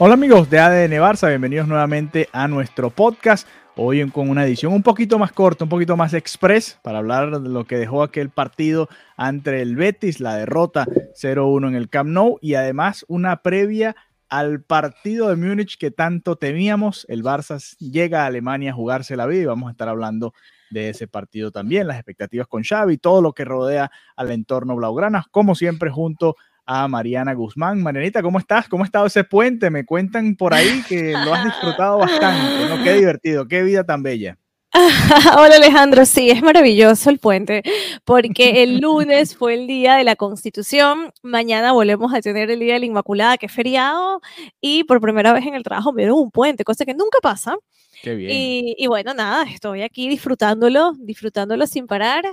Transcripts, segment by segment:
Hola amigos de ADN Barça, bienvenidos nuevamente a nuestro podcast. Hoy con una edición un poquito más corta, un poquito más express para hablar de lo que dejó aquel partido ante el Betis, la derrota 0-1 en el Camp Nou y además una previa al partido de Múnich que tanto temíamos. El Barça llega a Alemania a jugarse la vida y vamos a estar hablando de ese partido también, las expectativas con Xavi, todo lo que rodea al entorno blaugrana, como siempre junto a Mariana Guzmán. Marianita, ¿cómo estás? ¿Cómo ha estado ese puente? Me cuentan por ahí que lo has disfrutado bastante, ¿no? Qué divertido, qué vida tan bella. Hola Alejandro, sí, es maravilloso el puente, porque el lunes fue el día de la Constitución, mañana volvemos a tener el Día de la Inmaculada, que es feriado, y por primera vez en el trabajo me dieron un puente, cosa que nunca pasa. Qué bien. Y, y bueno, nada, estoy aquí disfrutándolo, disfrutándolo sin parar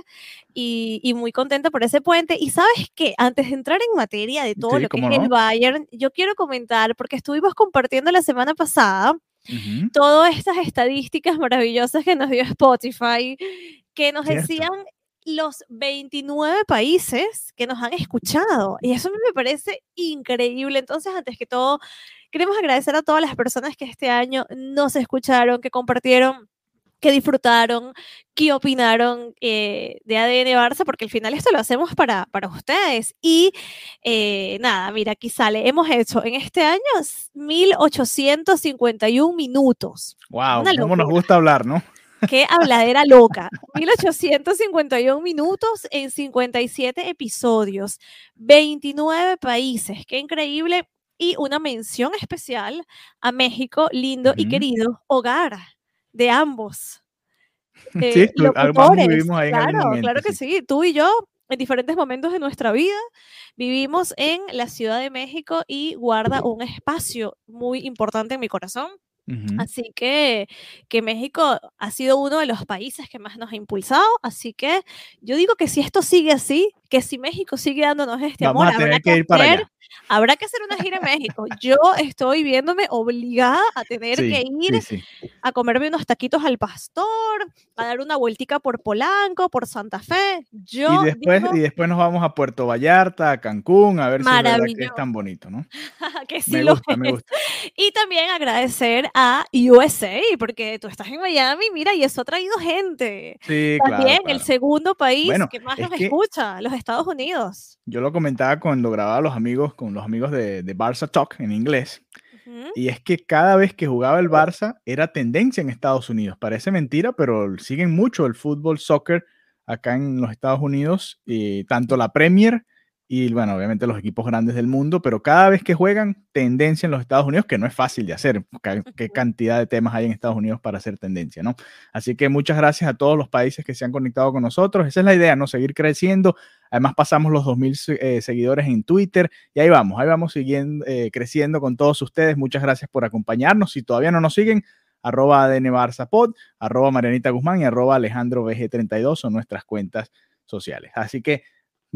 y, y muy contenta por ese puente. Y sabes qué, antes de entrar en materia de todo Sí, lo que es cómo el no. Bayern, yo quiero comentar, porque estuvimos compartiendo la semana pasada todas estas estadísticas maravillosas que nos dio Spotify, que nos Cierto. decían los 29 países que nos han escuchado. Y eso me parece increíble. Entonces, antes que todo, queremos agradecer a todas las personas que este año nos escucharon, que compartieron que disfrutaron, que opinaron eh, de ADN Barça, porque al final esto lo hacemos para, para ustedes. Y eh, nada, mira, aquí sale, hemos hecho en este año 1851 minutos. Wow, cómo nos gusta hablar, ¿no? Qué habladera loca. 1851 minutos en 57 episodios, 29 países. Qué increíble. Y una mención especial a México, lindo y querido hogar de ambos. eh, Sí, tú- ambos locutores. vivimos ahí en algún claro, momento, claro que sí. Tú y yo, en diferentes momentos de nuestra vida, vivimos en la Ciudad de México y guarda un espacio muy importante en mi corazón. Así que, que México ha sido uno de los países que más nos ha impulsado. Así que yo digo que si esto sigue así, que si México sigue dándonos este Vamos amor, habrá que ir para hacer, allá. habrá que hacer una gira en México. Yo estoy viéndome obligada a tener Sí, que ir sí, sí. a comerme unos taquitos al pastor, a dar una vueltica por Polanco, por Santa Fe. Yo Y después, digo y después nos vamos a Puerto Vallarta, a Cancún, a ver si es que tan bonito, ¿no? que sí Me lo gusta, me gusta. Y también agradecer a USA, porque tú estás en Miami, mira, y eso ha traído gente. Sí, claro, También el claro. segundo país Bueno, que más es nos que- escucha, los Estados Unidos. Yo lo comentaba cuando grababa los amigos, con los amigos de, de Barça Talk en inglés. Y es que cada vez que jugaba el Barça era tendencia en Estados Unidos. Parece mentira, pero siguen mucho el fútbol, soccer acá en los Estados Unidos, y tanto la Premier y, bueno, obviamente los equipos grandes del mundo, pero cada vez que juegan, tendencia en los Estados Unidos, que no es fácil de hacer. Qué cantidad de temas hay en Estados Unidos para hacer tendencia, ¿no? Así que muchas gracias a todos los países que se han conectado con nosotros. Esa es la idea, ¿no? Seguir creciendo. Además pasamos los 2.000 se- eh, seguidores en Twitter y ahí vamos, ahí vamos siguiendo, eh, creciendo con todos ustedes. Muchas gracias por acompañarnos. Si todavía no nos siguen, arroba ADN Barça Pod, arroba Marianita Guzmán y arroba Alejandro BG32 son nuestras cuentas sociales. Así que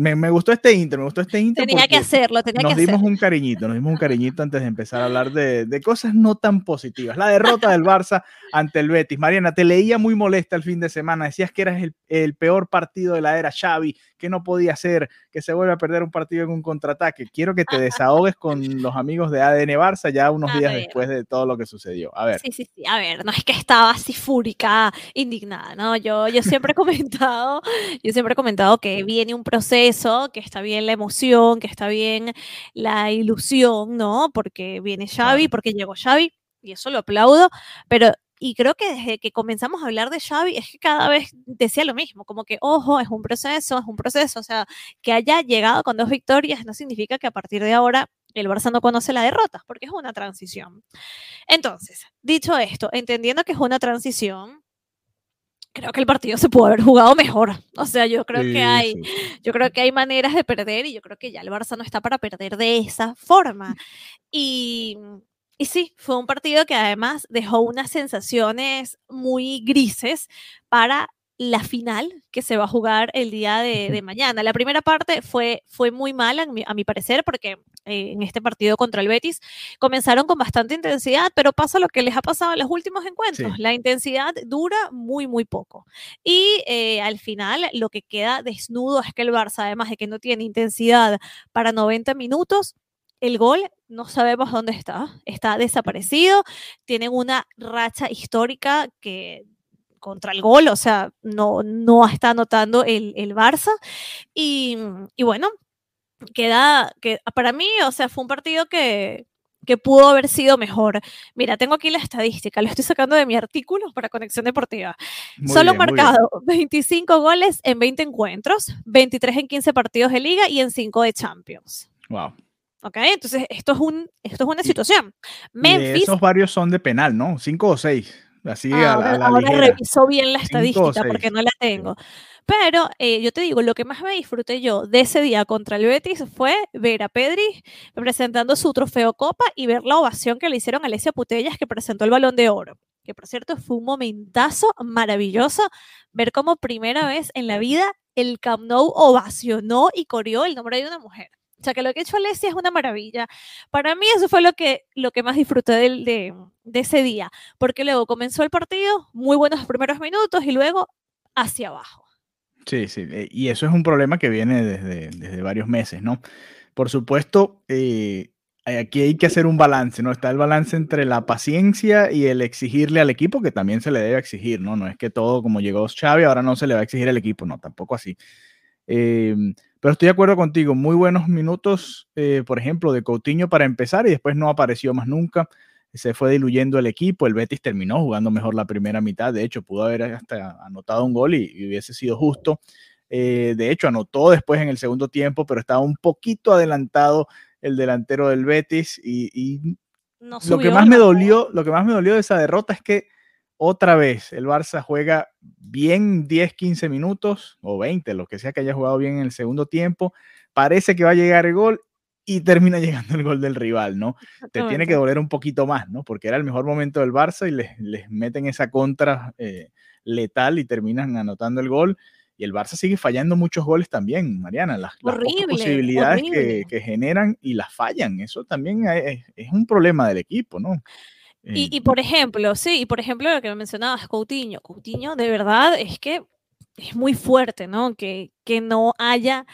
me, me gustó este intro, me gustó este intro. Tenía que hacerlo, tenía Nos que dimos un cariñito, nos dimos un cariñito antes de empezar a hablar de, de cosas no tan positivas. La derrota del Barça ante el Betis. Mariana, te leía muy molesta el fin de semana. Decías que eras el, el peor partido de la era Xavi, que no podía ser, que se vuelve a perder un partido en un contraataque. Quiero que te desahogues con los amigos de ADN Barça ya unos A días ver. después de todo lo que sucedió. A ver. Sí, sí, sí. A ver, no es que estaba así fúrica, indignada, ¿no? Yo, yo siempre he comentado, yo siempre he comentado que viene un proceso, que está bien la emoción, que está bien la ilusión, ¿no? Porque viene Xavi, porque llegó Xavi, y eso lo aplaudo, pero y creo que desde que comenzamos a hablar de Xavi es que cada vez decía lo mismo, como que, ojo, es un proceso, es un proceso, o sea, que haya llegado con dos victorias no significa que a partir de ahora el Barça no conoce la derrota, porque es una transición. Entonces, dicho esto, entendiendo que es una transición, creo que el partido se pudo haber jugado mejor. O sea, yo creo Sí, que hay, sí. yo creo que hay maneras de perder y yo creo que ya el Barça no está para perder de esa forma. Y, y sí, fue un partido que además dejó unas sensaciones muy grises para la final que se va a jugar el día de, de mañana. La primera parte fue, fue muy mala, mi- a mi parecer, porque eh, en este partido contra el Betis comenzaron con bastante intensidad, pero pasa lo que les ha pasado en los últimos encuentros. Sí. La intensidad dura muy, muy poco. Y eh, al final lo que queda desnudo es que el Barça, además de que no tiene intensidad para 90 minutos, el gol no sabemos dónde está, está desaparecido, tienen una racha histórica que contra el gol, o sea, no, no está anotando el, el Barça. Y, y bueno, queda, que para mí, o sea, fue un partido que, que pudo haber sido mejor. Mira, tengo aquí la estadística, lo estoy sacando de mi artículo para Conexión Deportiva. Muy Solo bien, marcado 25 goles en 20 encuentros, 23 en 15 partidos de liga y en 5 de Champions. Wow. ¿Ok? Entonces, esto es, un, esto es una Y- situación. Y Memphis, esos varios son de penal, ¿no? Cinco o seis. Así a la- ahora, a la, ahora revisó bien la estadística porque no la tengo. Pero eh, yo te digo, lo que más me disfruté yo de ese día contra el Betis fue ver a Pedri presentando su trofeo Copa y ver la ovación que le hicieron a Alessia Putellas que presentó el Balón de Oro. Que por cierto fue un momentazo maravilloso ver cómo primera vez en la vida el Camp Nou ovacionó y coreó el nombre de una mujer. O sea, que lo que ha hecho Alessia es una maravilla. Para mí eso fue lo que, lo que más disfruté del- de, de ese día, porque luego comenzó el partido, muy buenos primeros minutos y luego hacia abajo. Sí, sí. eh, Y eso es un problema que viene desde, desde varios meses, ¿no? Por supuesto, eh, aquí hay que hacer un balance, ¿no? Está el balance entre la paciencia y el exigirle al equipo, que también se le debe exigir, ¿no? No es que todo como llegó Xavi, ahora no se le va a exigir al equipo, no, tampoco así. Eh, pero estoy de acuerdo contigo, muy buenos minutos, eh, por ejemplo, de Coutinho para empezar y después no apareció más nunca. Se fue diluyendo el equipo, el Betis terminó jugando mejor la primera mitad, de hecho pudo haber hasta anotado un gol y, y hubiese sido justo. Eh, de hecho, anotó después en el segundo tiempo, pero estaba un poquito adelantado el delantero del Betis y, y No lo que más me dolió, lo que más me dolió de esa derrota es que otra vez el Barça juega bien 10, 15 minutos o 20, lo que sea que haya jugado bien en el segundo tiempo. Parece que va a llegar el gol y termina llegando el gol del rival, ¿no? Te tiene que doler un poquito más, ¿no? Porque era el mejor momento del Barça y les, les meten esa contra eh, letal y terminan anotando el gol. Y el Barça sigue fallando muchos goles también, Mariana. Las, posibilidades que, generan y las fallan. Eso también es, es un problema del equipo, ¿no? Y, Eh, y por ejemplo, sí, y por ejemplo lo que me mencionabas, Coutinho. Coutinho, de verdad, es que es muy fuerte, ¿no? Que, que no haya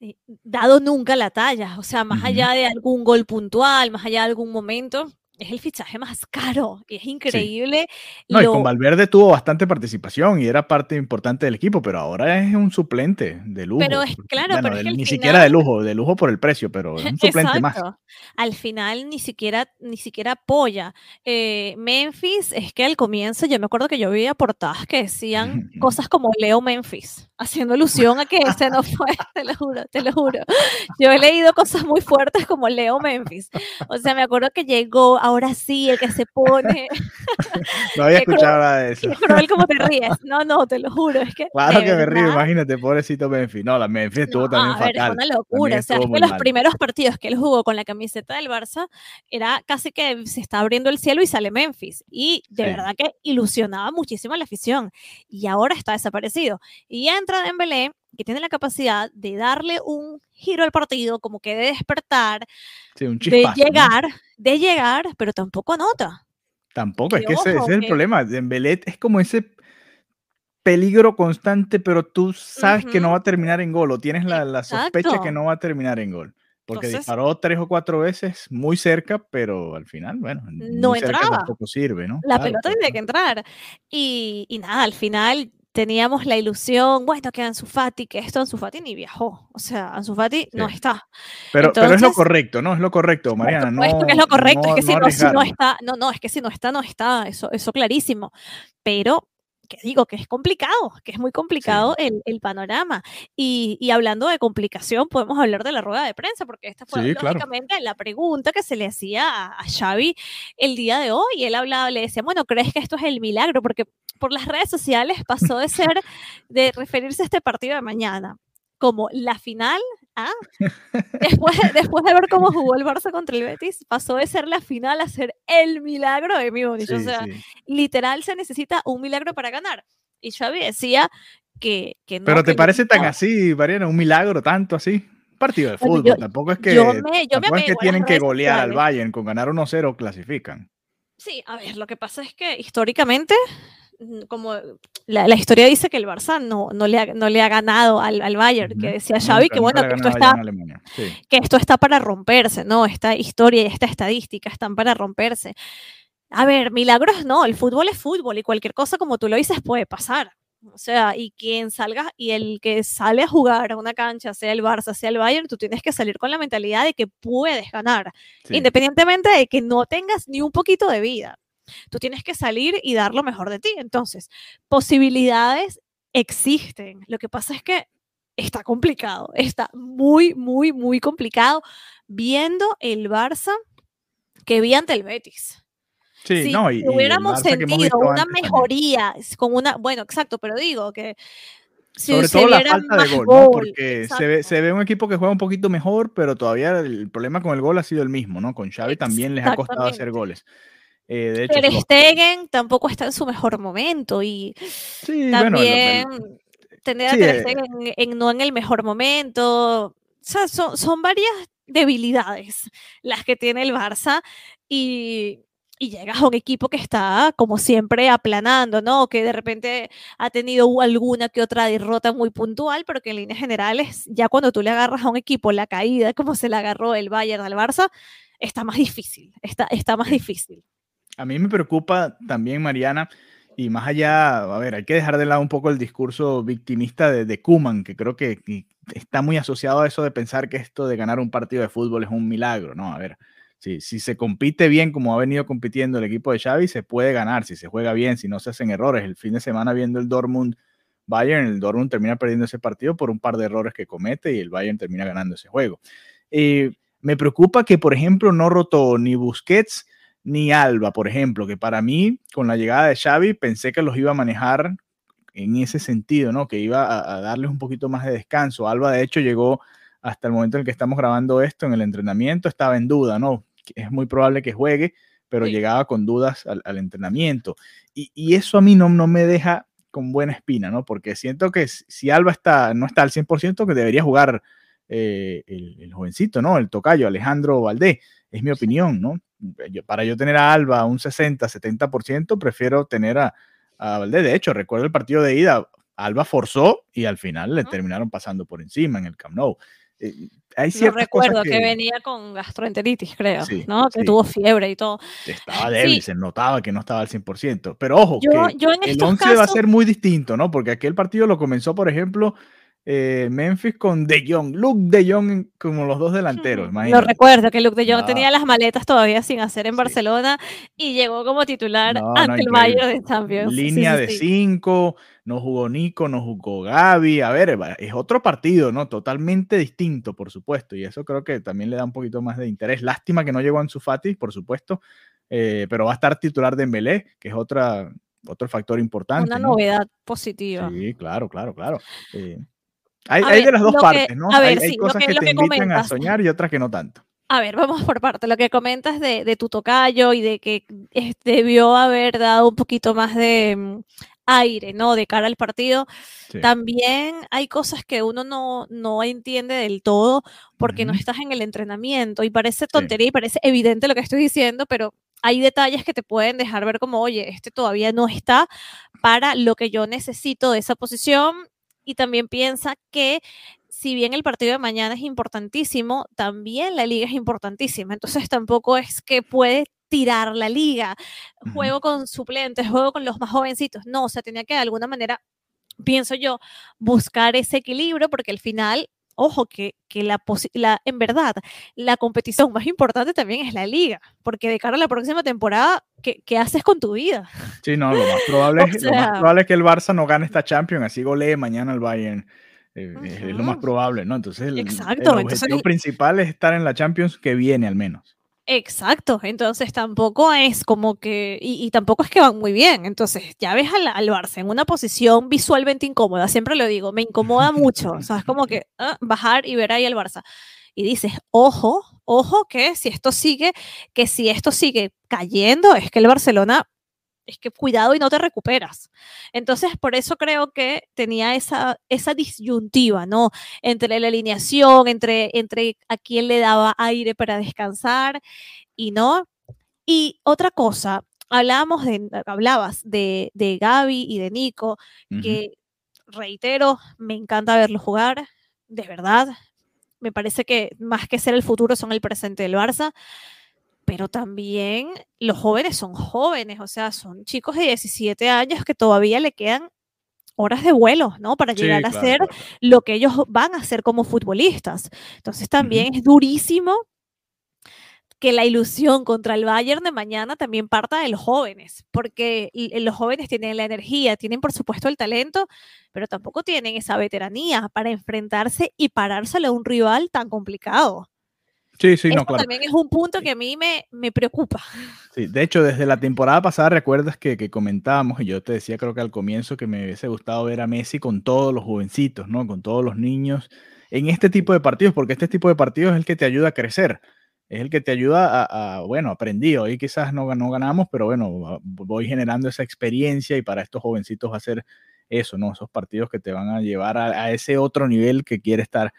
eh, dado nunca la talla. O sea, más allá de algún gol puntual, más allá de algún momento, es el fichaje más caro. Y es increíble. No, y lo- con Valverde tuvo bastante participación y era parte importante del equipo, pero ahora es un suplente de lujo. Pero es- claro, pero es al ni siquiera de final- lujo, de lujo por el precio, pero es un suplente más. Exacto. Al final ni siquiera, ni siquiera apoya. Eh, Memphis, es que al comienzo yo me acuerdo que yo veía portadas que decían cosas como Leo Memphis, haciendo alusión a que ese no fue, te lo juro, te lo juro. Yo he leído cosas muy fuertes como Leo Memphis. O sea, me acuerdo que llegó, ahora sí, el que se pone, No había escuchado nada de eso. qué cruel como te ríes. No, no, te lo juro, es que Claro que me río, imagínate, pobrecito Memphis. No, la Memphis estuvo No, también a ver, fatal. Es una locura. O sea, es que los mal. primeros partidos que él jugó con la camiseta del Barça era casi que se está abriendo el cielo y sale Memphis. Y de Sí. verdad que ilusionaba muchísimo a la afición. Y ahora está desaparecido. Y entra Dembélé, que tiene la capacidad de darle un giro al partido, como que de despertar, Sí, un de chispazo, ¿no? llegar, de llegar, pero tampoco anota. Tampoco, es que que ese, ese ojo, es el que- problema. Dembélé es como ese peligro constante, pero tú sabes que no va a terminar en gol o tienes la, la sospecha que no va a terminar en gol. Porque Entonces- disparó tres o cuatro veces muy cerca, pero al final, bueno, No muy cerca entraba. tampoco sirve, ¿no? La Claro, pelota claro, tiene que entrar. Y, y nada, al final teníamos la ilusión, bueno, que Ansu Fati, que esto Ansu Fati ni viajó. O sea, Ansu Fati no Sí. está. Pero, pero es lo correcto, ¿no? Es lo correcto, Mariana. No, supuesto que es lo correcto, no- es que si no no, si no está, no, no, es que si no está, no está, eso, eso clarísimo. Pero que digo que es complicado, que es muy complicado el, el, panorama. Y, y, hablando de complicación, podemos hablar de la rueda de prensa, porque esta fue sí, lógicamente la pregunta que se le hacía a, a, Xavi el día de hoy. Él hablaba, le decía, bueno, ¿crees que esto es el milagro? Porque por las redes sociales pasó de ser, de referirse a este partido de mañana como la final ¿ah? Después, después de ver cómo jugó el Barça contra el Betis, pasó de ser la final a ser el milagro de mi o sea, literal se necesita un milagro para ganar. Y Xavi decía que, que no. Pero ¿te parece tan así, Mariana? Un milagro tanto así? partido de fútbol, tampoco es que, es que tienen que golear al Bayern, con ganar 1-0 clasifican. Sí, a ver, lo que pasa es que históricamente como la, la, historia dice que el Barça no, no, le, ha, no le ha ganado al, al Bayern, que decía Xavi que bueno, que esto, está, que esto está para romperse, ¿no? Esta historia y esta estadística están para romperse. A ver, milagros no, el fútbol es fútbol y cualquier cosa como tú lo dices puede pasar. O sea, y quien salga y el que sale a jugar a una cancha, sea el Barça, sea el Bayern, tú tienes que salir con la mentalidad de que puedes ganar, independientemente de que no tengas ni un poquito de vida. Tú tienes que salir y dar lo mejor de ti. Entonces, posibilidades existen. Lo que pasa es que está complicado, está muy, muy, muy complicado viendo el Barça que vi ante el Betis. Sí, si no, y, hubiéramos sentido una mejoría con una, bueno, exacto, pero digo que si sobre todo la falta de gol, ¿no? porque se ve, se ve, un equipo que juega un poquito mejor, pero todavía el problema con el gol ha sido el mismo, ¿no? Con Xavi también les ha costado hacer goles. Eh, de hecho, Ter Stegen tampoco está en su mejor momento y también tener a Ter Stegen en, no en el mejor momento. O sea, son, son varias debilidades las que tiene el Barça y, y llegas a un equipo que está, como siempre, aplanando, ¿no? Que de repente ha tenido alguna que otra derrota muy puntual, pero que en líneas generales, ya cuando tú le agarras a un equipo la caída, como se le agarró el Bayern al Barça, está más difícil, está, está más difícil. A mí me preocupa también, Mariana, y más allá, a ver, hay que dejar de lado un poco el discurso victimista de, de Kuman, que creo que, está muy asociado a eso de pensar que esto de ganar un partido de fútbol es un milagro, ¿no? A ver, si, se compite bien como ha venido compitiendo el equipo de Xavi, se puede ganar, si se juega bien, si no se hacen errores. El fin de semana viendo el Dortmund Bayern, el Dortmund termina perdiendo ese partido por un par de errores que comete y el Bayern termina ganando ese juego. Eh, me preocupa que, por ejemplo, no rotó ni Busquets ni Alba, por ejemplo, que para mí, con la llegada de Xavi, pensé que los iba a manejar en ese sentido, ¿no? Que iba a, darles un poquito más de descanso. Alba, de hecho, llegó hasta el momento en el que estamos grabando esto, en el entrenamiento, estaba en duda, ¿no? Es muy probable que juegue, pero llegaba con dudas al, entrenamiento. Y, eso a mí no, no me deja con buena espina, ¿no? Porque siento que si Alba está, no está al 100%, que debería jugar eh, el, el, jovencito, ¿no? El tocayo, Alejandro Valdés, es mi opinión, ¿no? Para yo tener a Alba un 60, 70%, prefiero tener a, a Valdés. De hecho, recuerdo el partido de ida, Alba forzó y al final le terminaron pasando por encima en el Camp Nou. Eh, hay recuerdo que... venía con gastroenteritis, creo, ¿no? Que tuvo fiebre y todo. Estaba débil, se notaba que no estaba al 100%. Pero ojo, que el 11 va a ser muy distinto, ¿no? Porque aquel partido lo comenzó, por ejemplo, eh, Memphis con De Jong, Luke De Jong como los dos delanteros. Lo recuerdo que Luke De Jong tenía las maletas todavía sin hacer en Barcelona y llegó como titular ante el Bayern de Champions. Línea de cinco, no jugó Nico, no jugó Gaby. A ver, es otro partido, ¿no? Totalmente distinto, por supuesto, y eso creo que también le da un poquito más de interés. Lástima que no llegó Ansu Fati, por supuesto, eh, pero va a estar titular de Mbélé, que es otra otro factor importante. Una novedad positiva. Sí, claro, claro, claro. Eh, hay, de las dos partes, ¿no? hay, cosas que, te invitan a soñar y otras que no tanto. A ver, vamos por parte. Lo que comentas de, de tu tocayo y de que debió haber dado un poquito más de mm, aire, ¿no? De cara al partido. También hay cosas que uno no, no entiende del todo porque no estás en el entrenamiento y parece tontería y parece evidente lo que estoy diciendo, pero hay detalles que te pueden dejar ver como, oye, este todavía no está para lo que yo necesito de esa posición y también piensa que si bien el partido de mañana es importantísimo, también la liga es importantísima. Entonces tampoco es que puede tirar la liga, juego con suplentes, juego con los más jovencitos. No, o sea, tenía que de alguna manera, pienso yo, buscar ese equilibrio porque al final ojo, que, que la, la, en verdad la competición más importante también es la liga, porque de cara a la próxima temporada, ¿qué, qué haces con tu vida? Sí, no, lo más, probable es, lo más probable es que el Barça no gane esta Champions, así golee mañana el Bayern. Eh, Es lo más probable, ¿no? Entonces, el, Exacto, el objetivo entonces, principal es estar en la Champions que viene al menos. Exacto, entonces tampoco es como que, y, y, tampoco es que van muy bien, entonces ya ves al, al, Barça en una posición visualmente incómoda, siempre lo digo, me incomoda mucho, o sea, es como que ah, bajar y ver ahí al Barça. Y dices, ojo, ojo, que si esto sigue, que si esto sigue cayendo, es que el Barcelona es que cuidado y no te recuperas. Entonces, por eso creo que tenía esa, esa disyuntiva, ¿no? Entre la alineación, entre, entre a quién le daba aire para descansar y no. Y otra cosa, hablábamos de, hablabas de, de Gaby y de Nico, uh -huh. que reitero, me encanta verlos jugar, de verdad. Me parece que más que ser el futuro son el presente del Barça pero también los jóvenes son jóvenes, o sea, son chicos de 17 años que todavía le quedan horas de vuelo, ¿no? Para llegar a claro, hacer claro. lo que ellos van a hacer como futbolistas. Entonces también uh -huh. es durísimo que la ilusión contra el Bayern de mañana también parta de los jóvenes, porque los jóvenes tienen la energía, tienen por supuesto el talento, pero tampoco tienen esa veteranía para enfrentarse y parársele a un rival tan complicado. Sí, sí, Eso no, claro. también es un punto que a mí me, me preocupa. Sí, de hecho, desde la temporada pasada, recuerdas que, que, comentábamos, y yo te decía, creo que al comienzo, que me hubiese gustado ver a Messi con todos los jovencitos, ¿no? Con todos los niños en este tipo de partidos, porque este tipo de partidos es el que te ayuda a crecer, es el que te ayuda a, a bueno, aprendí, hoy quizás no, no ganamos, pero bueno, voy generando esa experiencia y para estos jovencitos va a ser eso, ¿no? Esos partidos que te van a llevar a, a ese otro nivel que quiere estar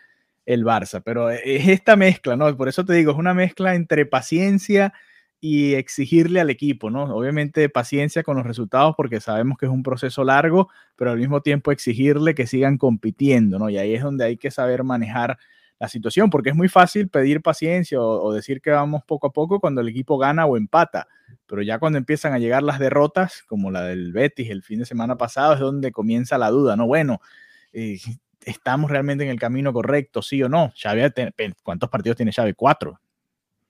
el Barça, pero es esta mezcla, ¿no? Por eso te digo, es una mezcla entre paciencia y exigirle al equipo, ¿no? Obviamente paciencia con los resultados porque sabemos que es un proceso largo, pero al mismo tiempo exigirle que sigan compitiendo, ¿no? Y ahí es donde hay que saber manejar la situación, porque es muy fácil pedir paciencia o, o decir que vamos poco a poco cuando el equipo gana o empata, pero ya cuando empiezan a llegar las derrotas, como la del Betis el fin de semana pasado, es donde comienza la duda, ¿no? Bueno, eh, estamos realmente en el camino correcto, sí o no. Xavi, ¿cuántos partidos tiene Xavi? Cuatro.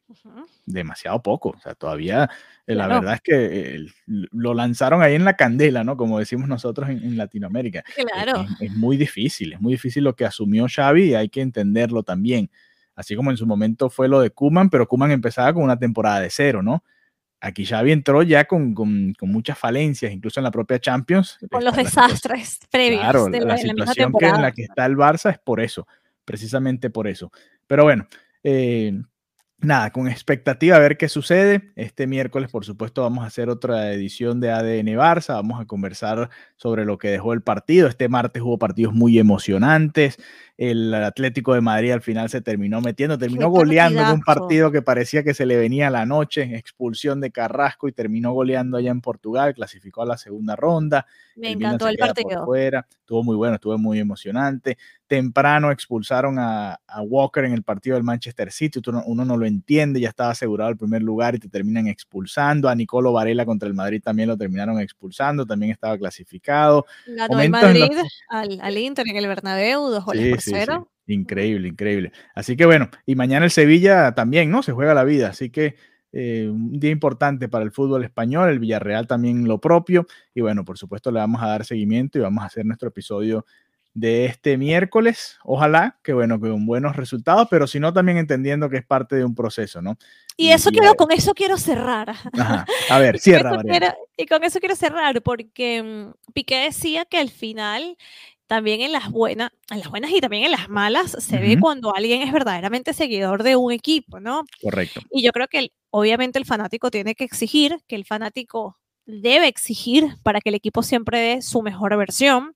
Uh -huh. Demasiado poco. O sea, todavía eh, claro. la verdad es que eh, lo lanzaron ahí en la candela, ¿no? Como decimos nosotros en, en Latinoamérica. Claro. Es, es, muy difícil, es muy difícil lo que asumió Xavi y hay que entenderlo también. Así como en su momento fue lo de Kuman, pero Kuman empezaba con una temporada de cero, ¿no? Aquí Xavi entró ya con, con, con, muchas falencias, incluso en la propia Champions. Con los desastres previos. Claro, de la, la situación que en la que está el Barça es por eso, precisamente por eso. Pero bueno, eh, nada, con expectativa a ver qué sucede. Este miércoles, por supuesto, vamos a hacer otra edición de ADN Barça. Vamos a conversar sobre lo que dejó el partido. Este martes hubo partidos muy emocionantes. El Atlético de Madrid al final se terminó metiendo, terminó goleando en un partido que parecía que se le venía a la noche, expulsión de Carrasco y terminó goleando allá en Portugal, clasificó a la segunda ronda. Me el encantó el partido. Fuera. Estuvo muy bueno, estuvo muy emocionante. Temprano expulsaron a, a Walker en el partido del Manchester City, uno, uno, no lo entiende, ya estaba asegurado el primer lugar y te terminan expulsando. A Nicolo Varela contra el Madrid también lo terminaron expulsando, también estaba clasificado. Ganó el Madrid los... al, al, Inter en el Bernabéu, dos goles sí, por sí, cero. Sí. Increíble, increíble. Así que bueno, y mañana el Sevilla también, ¿no? Se juega la vida, así que eh, un día importante para el fútbol español, el Villarreal también lo propio, y bueno, por supuesto le vamos a dar seguimiento y vamos a hacer nuestro episodio de este miércoles. Ojalá que bueno, con buenos resultados, pero si no, también entendiendo que es parte de un proceso, ¿no? Y, y eso y, quiero, con eso quiero cerrar. Ajá. A ver, cierra. y, con quiero, y con eso quiero cerrar, porque um, Piqué decía que al final también en las buenas, en las buenas y también en las malas, se uh -huh. ve cuando alguien es verdaderamente seguidor de un equipo, ¿no? Correcto. Y yo creo que el, obviamente el fanático tiene que exigir, que el fanático debe exigir para que el equipo siempre dé su mejor versión,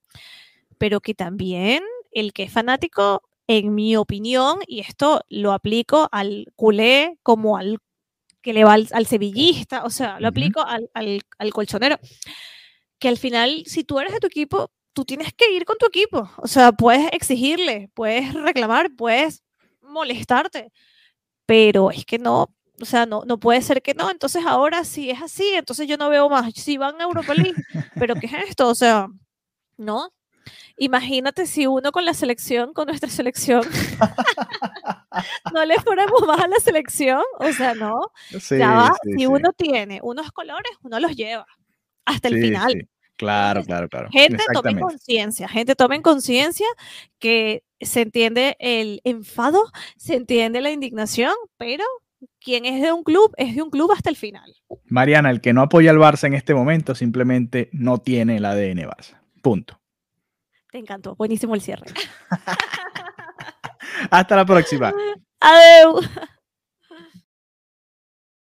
pero que también el que es fanático, en mi opinión, y esto lo aplico al culé como al que le va al, al sevillista, o sea, lo uh -huh. aplico al, al, al colchonero, que al final, si tú eres de tu equipo, tú tienes que ir con tu equipo. O sea, puedes exigirle, puedes reclamar, puedes molestarte, pero es que no, o sea, no, no puede ser que no. Entonces ahora si es así, entonces yo no veo más. Si van a Europa League, pero ¿qué es esto? O sea, no. Imagínate si uno con la selección, con nuestra selección, no le ponemos más a la selección, o sea, no. Sí, ya va, sí, si sí. uno tiene unos colores, uno los lleva hasta el Sí, final. Claro, claro, claro. Gente, tomen conciencia, gente, tomen conciencia que se entiende el enfado, se entiende la indignación, pero quien es de un club es de un club hasta el final. Mariana, el que no apoya al Barça en este momento simplemente no tiene el ADN Barça. Punto. Te encantó, buenísimo el cierre. Hasta la próxima. Adiós.